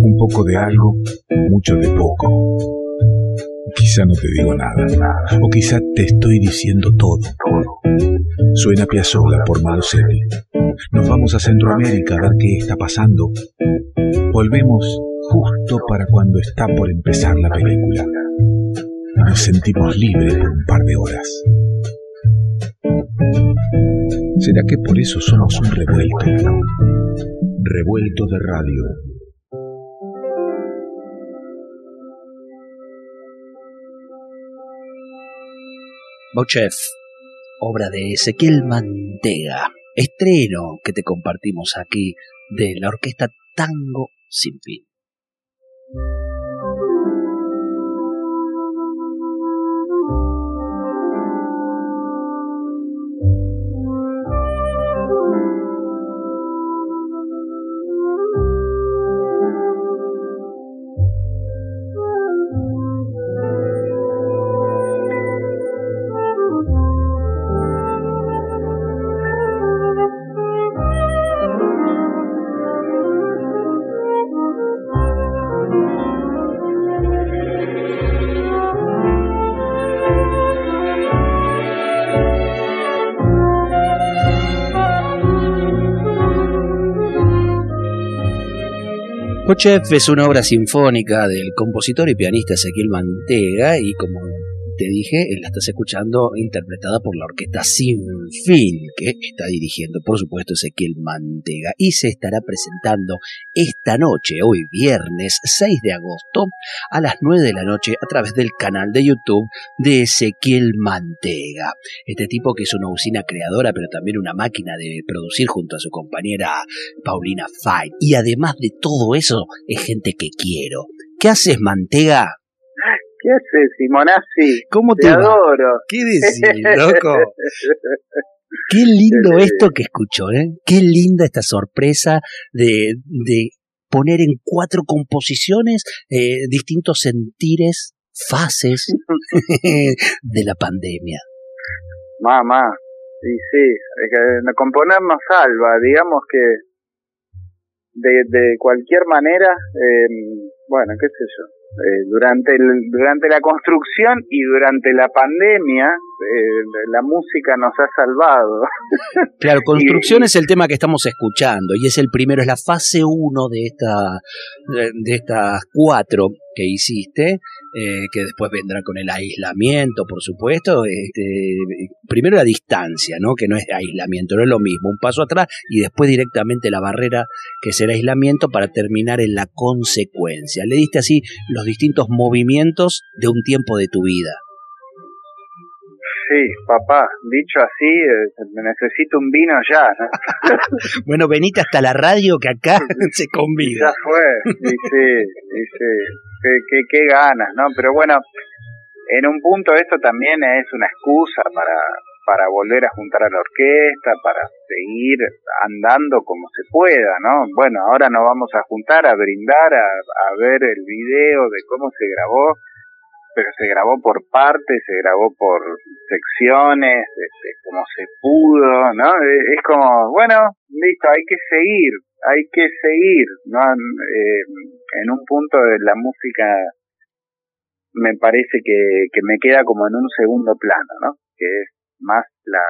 Un poco de algo, mucho de poco. Quizá no te digo nada. O quizá te estoy diciendo todo. Suena Piazzolla por Malosetti. Nos vamos a Centroamérica a ver qué está pasando. Volvemos justo para cuando está por empezar la película. Nos sentimos libres por un par de horas. ¿Será que por eso somos un revuelto? Revuelto de radio. Bochef, obra de Ezequiel Mantega, estreno que te compartimos aquí de la orquesta Tango Sin Fin. Pochef es una obra sinfónica del compositor y pianista Ezequiel Mantega y como te dije, la estás escuchando interpretada por la orquesta Sin Fin, que está dirigiendo, por supuesto, Ezequiel Mantega, y se estará presentando esta noche, hoy viernes 6 de agosto, a las 9 de la noche, a través del canal de YouTube de Ezequiel Mantega. Este tipo que es una usina creadora, pero también una máquina de producir junto a su compañera Paulina Fine. Y además de todo eso, es gente que quiero. ¿Qué haces, Mantega? ¿Qué haces, Simonazzi? ¿Cómo te, adoro. ¿Qué decís, loco? Qué lindo esto que escucho, ¿eh? Qué linda esta sorpresa de, de poner en cuatro composiciones eh, distintos sentires, fases de la pandemia. Mamá, sí, sí, es que componer nos salva, digamos que de, de cualquier manera, eh, bueno, qué sé yo, eh, durante, el, durante la construcción y durante la pandemia, eh, la música nos ha salvado. Claro, construcción y, es el tema que estamos escuchando y es el primero, es la fase uno de, esta, de estas cuatro que hiciste, eh, que después vendrá con el aislamiento, por supuesto. Este, primero la distancia, ¿no? que no es aislamiento, no es lo mismo, un paso atrás y después directamente la barrera que será aislamiento para terminar en la consecuencia. Le diste así los distintos movimientos de un tiempo de tu vida. Sí, papá, dicho así, eh, necesito un vino ya. ¿no? bueno, venite hasta la radio que acá se convida. Ya fue, sí, sí, sí, qué, qué, qué ganas, ¿no? Pero bueno, en un punto esto también es una excusa para, para volver a juntar a la orquesta, para seguir andando como se pueda, ¿no? Bueno, ahora nos vamos a juntar a brindar, a, a ver el video de cómo se grabó, pero se grabó por partes, se grabó por secciones, este, como se pudo, ¿no? Es como, bueno, listo, hay que seguir, hay que seguir, ¿no? Eh, en un punto de la música me parece que, que me queda como en un segundo plano, ¿no? Que es más la,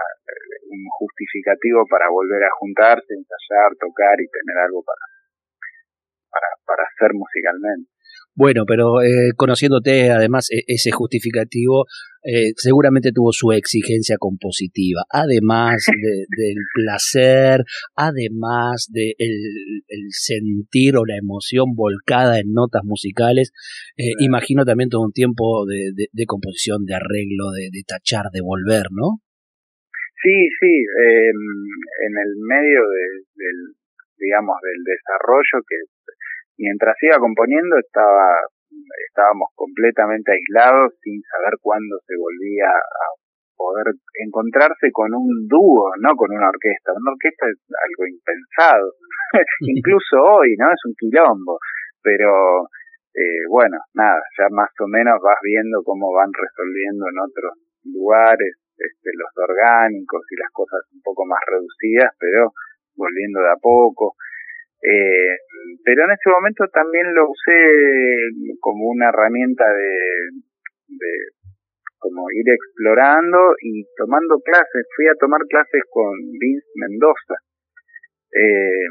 un justificativo para volver a juntarse, ensayar, tocar y tener algo para, para, para hacer musicalmente. Bueno, pero eh, conociéndote, además, e ese justificativo eh, seguramente tuvo su exigencia compositiva, además de, del placer, además del de el sentir o la emoción volcada en notas musicales. Eh, imagino también todo un tiempo de, de, de composición, de arreglo, de, tachar, de volver, ¿no? Sí, sí, eh, en el medio del, digamos, del desarrollo que mientras iba componiendo estaba estábamos completamente aislados sin saber cuándo se volvía a poder encontrarse con un dúo, no con una orquesta. Una orquesta es algo impensado, incluso hoy, ¿no? Es un quilombo, pero eh, bueno, nada, ya más o menos vas viendo cómo van resolviendo en otros lugares este, los orgánicos y las cosas un poco más reducidas, pero volviendo de a poco. Eh, pero en ese momento también lo usé como una herramienta de, de como ir explorando y tomando clases. Fui a tomar clases con Vince Mendoza. Eh,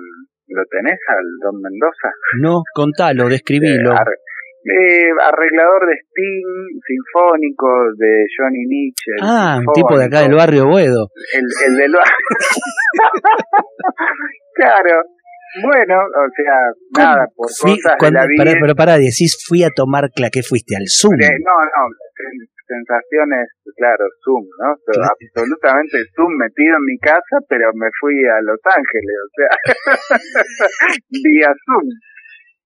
¿Lo tenés al Don Mendoza? No, contalo, describilo. Eh, arreglador de Sting, sinfónico de Johnny Mitchell. Ah, un tipo de acá del barrio Boedo. El, el del barrio. claro. Bueno, o sea, nada, por cosas de la vida. pero para decís, fui a tomar clase, ¿qué fuiste? ¿Al Zoom? Eh, no, no, sensaciones, claro, Zoom, ¿no? Absolutamente Zoom metido en mi casa, pero me fui a Los Ángeles, o sea, vía Zoom.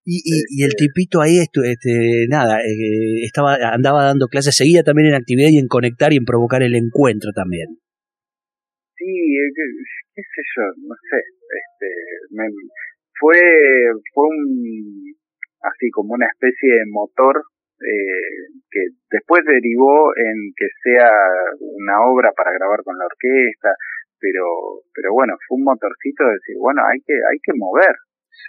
Y, y, el tipito ahí, este, nada, eh, estaba, andaba dando clases, seguía también en actividad y en conectar y en provocar el encuentro también. Sí, qué, sé yo, no sé, este, me, fue, fue un, así como una especie de motor eh, que después derivó en que sea una obra para grabar con la orquesta, pero, pero bueno, fue un motorcito de decir, bueno, hay que, hay que mover,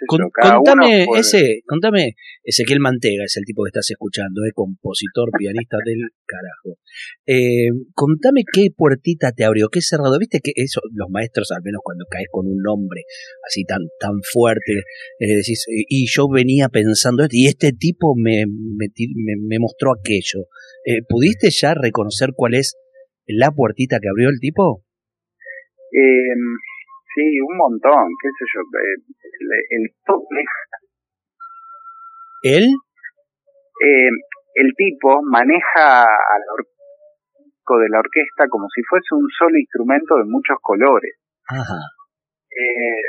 contame ese, contame, Ezequiel Mantega es el tipo que estás escuchando, es compositor, pianista del carajo. Eh, contame qué puertita te abrió, qué cerrado. Viste que eso, los maestros, al menos cuando caes con un nombre así tan, tan fuerte, eh, decís, y yo venía pensando esto, y este tipo me, me, me, mostró aquello. Eh, ¿Pudiste ya reconocer cuál es la puertita que abrió el tipo? Eh, Sí, un montón, qué sé yo. Eh, el, el, ¿El? Eh, el tipo maneja al orco de la orquesta como si fuese un solo instrumento de muchos colores. Ajá. Eh,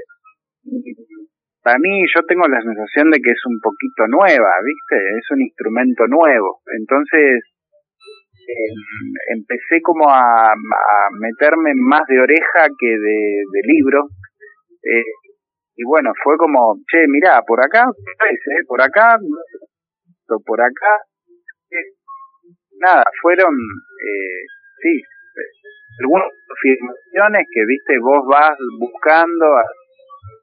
para mí yo tengo la sensación de que es un poquito nueva, ¿viste? Es un instrumento nuevo. Entonces empecé como a, meterme más de oreja que de, libro. Eh, y bueno, fue como, che, mirá, por acá, eh? por acá, por acá. nada, fueron, eh, sí, algunas afirmaciones que, viste, vos vas buscando,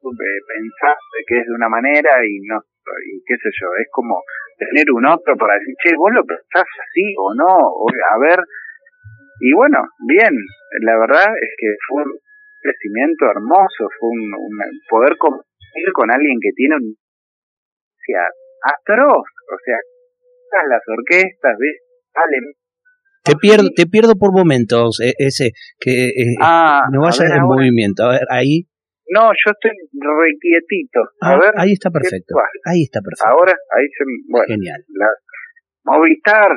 pensar que es de una manera y no, y qué sé yo, es como tener un otro para decir, che, vos lo pensás así o no, o, a ver. Y bueno, bien, la verdad es que fue un crecimiento hermoso, fue un, poder compartir con alguien que tiene un o sea, atroz, o sea, las orquestas, ¿ves? te pierdo, te pierdo por momentos, e, ese, que eh, ah, no vayas en movimiento. A ver, ahí no, yo estoy requietito. A ah, ver. Ahí está perfecto. Ahí está perfecto. Ahora, ahí se. Bueno, Genial. Movistar,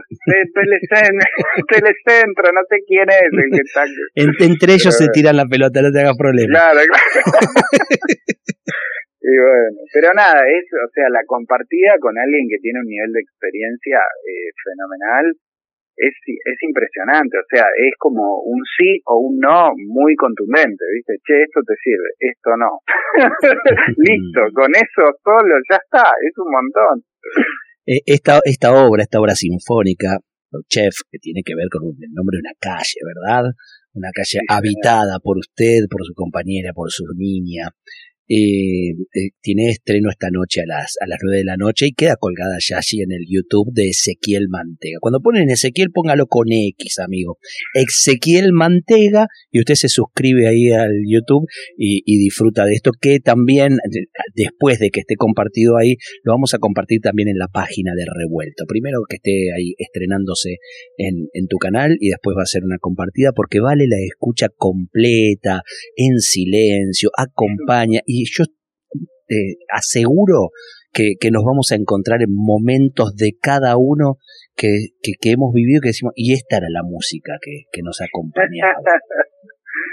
Telecentro, no sé quién es el que está. entre ellos se tiran la pelota, no te hagas problema. Claro, claro. y bueno, pero nada, es, o sea, la compartida con alguien que tiene un nivel de experiencia eh, fenomenal es, es impresionante, o sea, es como un sí o un no muy contundente, ¿viste? Che, esto te sirve, esto no. Listo, con eso solo ya está, es un montón. Eh, esta, esta obra, esta obra sinfónica, Chef, que tiene que ver con el nombre de una calle, ¿verdad? Una calle habitada por usted, por su compañera, por su niña, eh, eh, tiene estreno esta noche a las, a las 9 de la noche y queda colgada ya allí en el YouTube de Ezequiel Mantega. Cuando ponen Ezequiel, póngalo con X, amigo. Ezequiel Mantega y usted se suscribe ahí al YouTube y, disfruta de esto que también, después de que esté compartido ahí, lo vamos a compartir también en la página de Revuelto. Primero que esté ahí estrenándose en, en tu canal y después va a ser una compartida porque vale la escucha completa, en silencio, acompaña y yo eh, aseguro que, que, nos vamos a encontrar en momentos de cada uno que, que, hemos vivido que decimos, y esta era la música que, que nos acompañaba.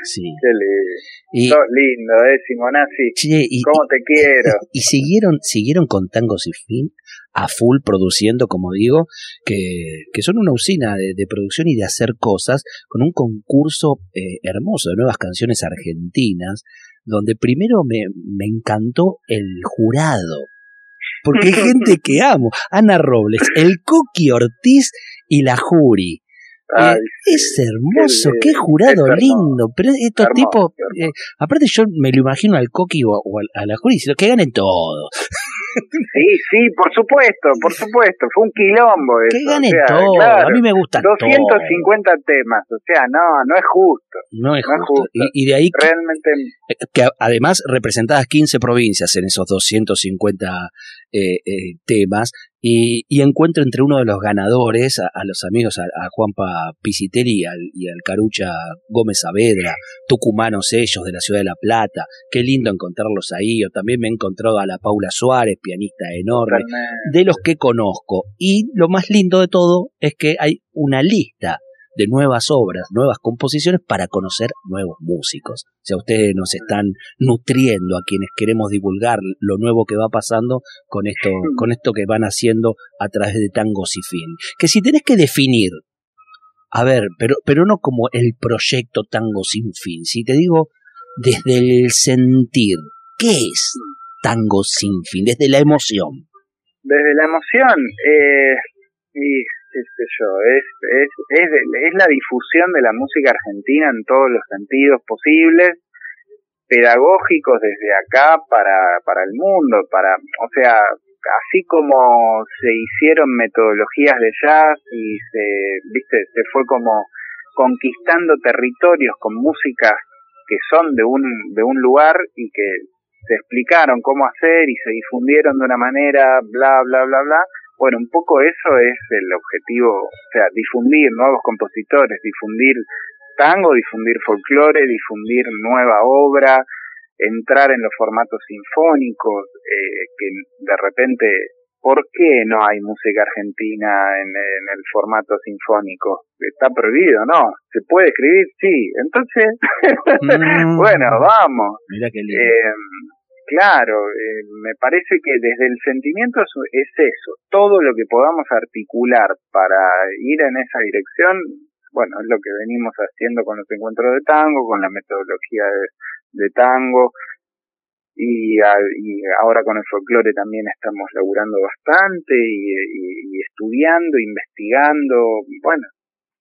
Sí. Qué lindo. lindo, eh, Simonazzi. y, ¿Cómo te quiero? Y, siguieron, siguieron con Tangos y Fin a full produciendo, como digo, que, que son una usina de, de, producción y de hacer cosas con un concurso eh, hermoso de nuevas canciones argentinas donde primero me, me encantó el jurado. Porque hay gente que amo. Ana Robles, el Coqui Ortiz y la Juri. Eh, es hermoso, qué, jurado lindo. Pero estos tipos, eh, aparte yo me lo imagino al Coqui o, a, la Juli, que ganen todo. Sí, sí, por supuesto, por supuesto. Fue un quilombo eso. Que ganen todo. a mí me gusta 250 temas, o sea, no, no es justo. No es, justo. Y, de ahí realmente que además representadas 15 provincias en esos 250 eh, eh, temas y, encuentro entre uno de los ganadores a, los amigos, a, Juanpa Pisitelli y al, Carucha Gómez Saavedra, tucumanos ellos de la ciudad de La Plata, qué lindo encontrarlos ahí, o también me he encontrado a la Paula Suárez, pianista enorme, de los que conozco. Y lo más lindo de todo es que hay una lista de nuevas obras, nuevas composiciones para conocer nuevos músicos. O sea, ustedes nos están nutriendo a quienes queremos divulgar lo nuevo que va pasando con esto, con esto que van haciendo a través de Tangos y Fin. Que si tenés que definir, a ver, pero, pero no como el proyecto Tango sin fin, si te digo desde el sentir, ¿qué es Tango sin fin? Desde la emoción. Desde la emoción, eh, y qué sé yo, es, es, es, la difusión de la música argentina en todos los sentidos posibles, pedagógicos desde acá para, para el mundo, para, o sea, así como se hicieron metodologías de jazz y se, viste, se fue como conquistando territorios con músicas que son de un, de un lugar y que se explicaron cómo hacer y se difundieron de una manera, bla, bla, bla, bla, bueno, un poco eso es el objetivo, o sea, difundir nuevos compositores, difundir tango, difundir folclore, difundir nueva obra, entrar en los formatos sinfónicos, eh, que de repente, ¿por qué no hay música argentina en, el formato sinfónico? ¿Está prohibido? No. ¿Se puede escribir? Sí. Entonces, mm. bueno, vamos. Mira qué lindo. Eh, Claro, eh, me parece que desde el sentimiento es, eso, todo lo que podamos articular para ir en esa dirección, bueno, es lo que venimos haciendo con los encuentros de tango, con la metodología de, tango, y, ahora con el folclore también estamos laburando bastante y, y estudiando, investigando, bueno,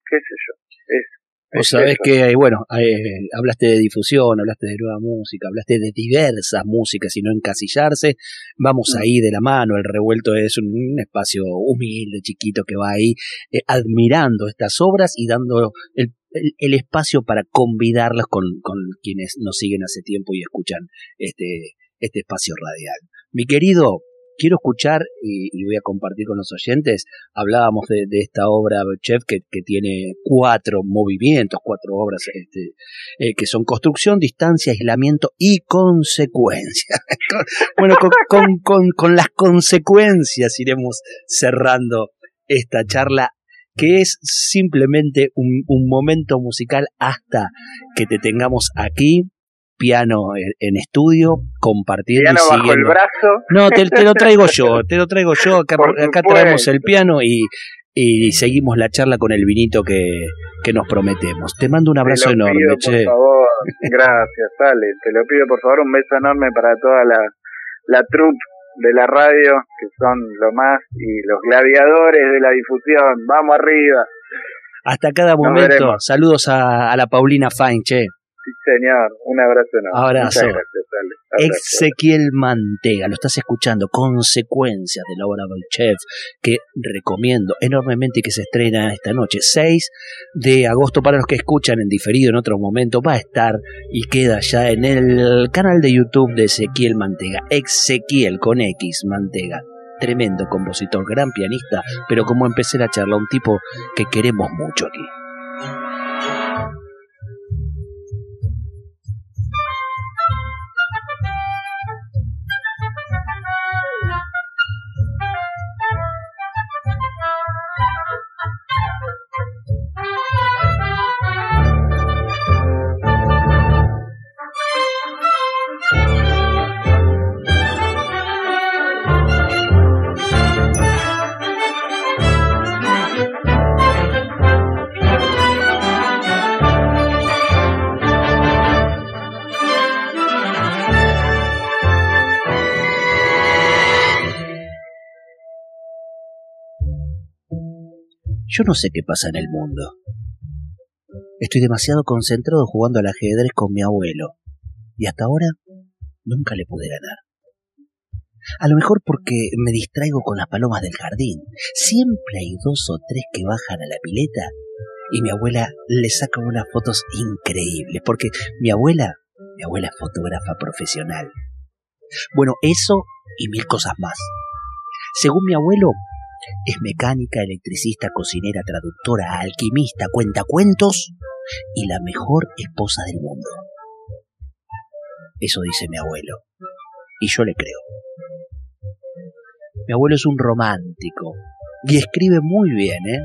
qué sé yo, es Vos sabés que, bueno, eh, hablaste de difusión, hablaste de nueva música, hablaste de diversas músicas y no encasillarse. Vamos mm. ahí de la mano, el revuelto es un, espacio humilde, chiquito, que va ahí eh, admirando estas obras y dando el, el, espacio para convidarlas con, con quienes nos siguen hace tiempo y escuchan este, este espacio radial. Mi querido quiero escuchar y, voy a compartir con los oyentes. Hablábamos de, esta obra Chef que, tiene cuatro movimientos, cuatro obras este, eh, que son construcción, distancia, aislamiento y consecuencia. bueno, con, las consecuencias iremos cerrando esta charla que es simplemente un, un momento musical hasta que te tengamos aquí piano en, estudio, compartiendo piano bajo el brazo. No, te, lo traigo yo, te lo traigo yo. Acá, traemos el piano y, y, seguimos la charla con el vinito que, que nos prometemos. Te mando un abrazo enorme, che. Por favor, gracias, Ale. Te lo pido, por favor, un beso enorme para toda la, la troupe de la radio, que son lo más, y los gladiadores de la difusión. Vamos arriba. Hasta cada momento. Saludos a, a la Paulina Fine, che. Sí, señor. Un abrazo enorme. Abrazo. Ezequiel Mantega, lo estás escuchando, Consecuencias de la obra del chef, que recomiendo enormemente que se estrena esta noche, 6 de agosto, para los que escuchan en diferido en otro momento, va a estar y queda ya en el canal de YouTube de Ezequiel Mantega, Ezequiel con X Mantega. Tremendo compositor, gran pianista, pero como empecé la charla, un tipo que queremos mucho aquí. Yo no sé qué pasa en el mundo. Estoy demasiado concentrado jugando al ajedrez con mi abuelo. Y hasta ahora nunca le pude ganar. A lo mejor porque me distraigo con las palomas del jardín. Siempre hay dos o tres que bajan a la pileta y mi abuela le saca unas fotos increíbles, porque mi abuela, mi abuela es fotógrafa profesional. Bueno, eso y mil cosas más. Según mi abuelo, es mecánica, electricista, cocinera, traductora, alquimista, cuenta cuentos y la mejor esposa del mundo. Eso dice mi abuelo. Y yo le creo. Mi abuelo es un romántico y escribe muy bien, ¿eh?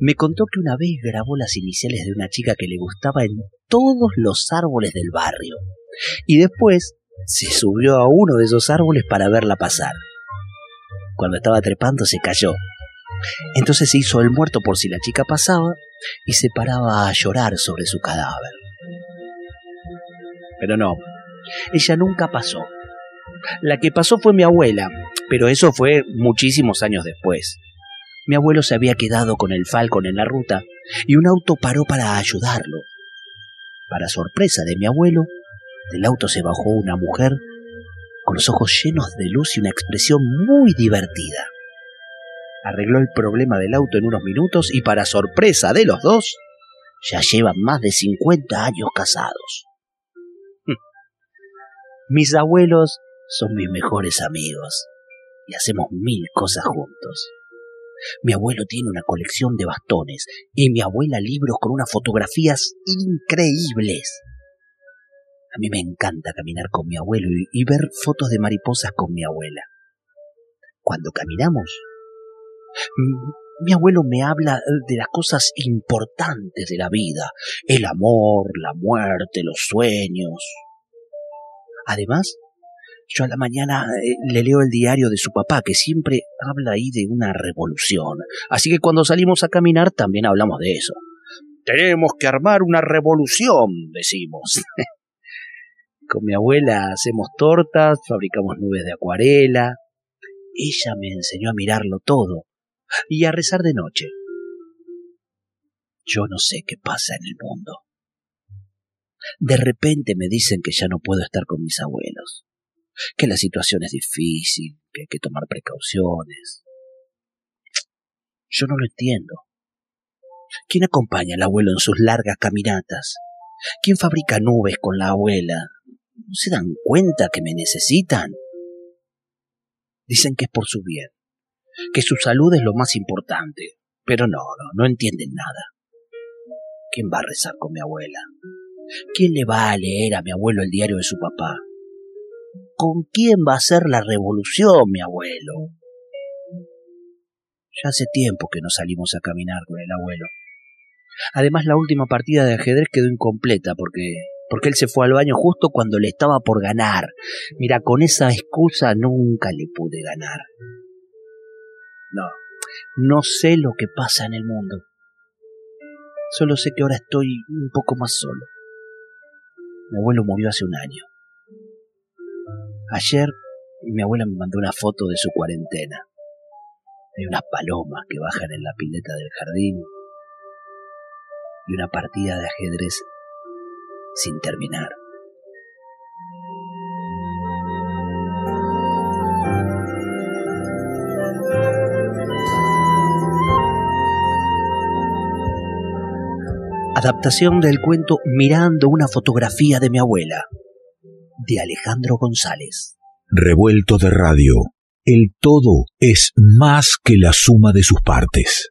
Me contó que una vez grabó las iniciales de una chica que le gustaba en todos los árboles del barrio. Y después se subió a uno de esos árboles para verla pasar. Cuando estaba trepando se cayó. Entonces se hizo el muerto por si la chica pasaba y se paraba a llorar sobre su cadáver. Pero no, ella nunca pasó. La que pasó fue mi abuela, pero eso fue muchísimos años después. Mi abuelo se había quedado con el Falcon en la ruta y un auto paró para ayudarlo. Para sorpresa de mi abuelo, del auto se bajó una mujer con los ojos llenos de luz y una expresión muy divertida. Arregló el problema del auto en unos minutos y para sorpresa de los dos, ya llevan más de 50 años casados. Mis abuelos son mis mejores amigos y hacemos mil cosas juntos. Mi abuelo tiene una colección de bastones y mi abuela libros con unas fotografías increíbles. A mí me encanta caminar con mi abuelo y, ver fotos de mariposas con mi abuela. Cuando caminamos, mi abuelo me habla de las cosas importantes de la vida, el amor, la muerte, los sueños. Además, yo a la mañana eh, le leo el diario de su papá, que siempre habla ahí de una revolución. Así que cuando salimos a caminar también hablamos de eso. Tenemos que armar una revolución, decimos. Con mi abuela hacemos tortas, fabricamos nubes de acuarela. Ella me enseñó a mirarlo todo y a rezar de noche. Yo no sé qué pasa en el mundo. De repente me dicen que ya no puedo estar con mis abuelos que la situación es difícil, que hay que tomar precauciones. Yo no lo entiendo. ¿Quién acompaña al abuelo en sus largas caminatas? ¿Quién fabrica nubes con la abuela? ¿No se dan cuenta que me necesitan? Dicen que es por su bien, que su salud es lo más importante, pero no, no, no entienden nada. ¿Quién va a rezar con mi abuela? ¿Quién le va a leer a mi abuelo el diario de su papá? ¿Con quién va a ser la revolución, mi abuelo? Ya hace tiempo que no salimos a caminar con el abuelo. Además, la última partida de ajedrez quedó incompleta porque, porque él se fue al baño justo cuando le estaba por ganar. Mira, con esa excusa nunca le pude ganar. No, no sé lo que pasa en el mundo. Solo sé que ahora estoy un poco más solo. Mi abuelo murió hace un año. Ayer mi abuela me mandó una foto de su cuarentena. Hay unas palomas que bajan en la pileta del jardín y una partida de ajedrez sin terminar. Adaptación del cuento Mirando una fotografía de mi abuela de Alejandro González. Revuelto de radio. El todo es más que la suma de sus partes.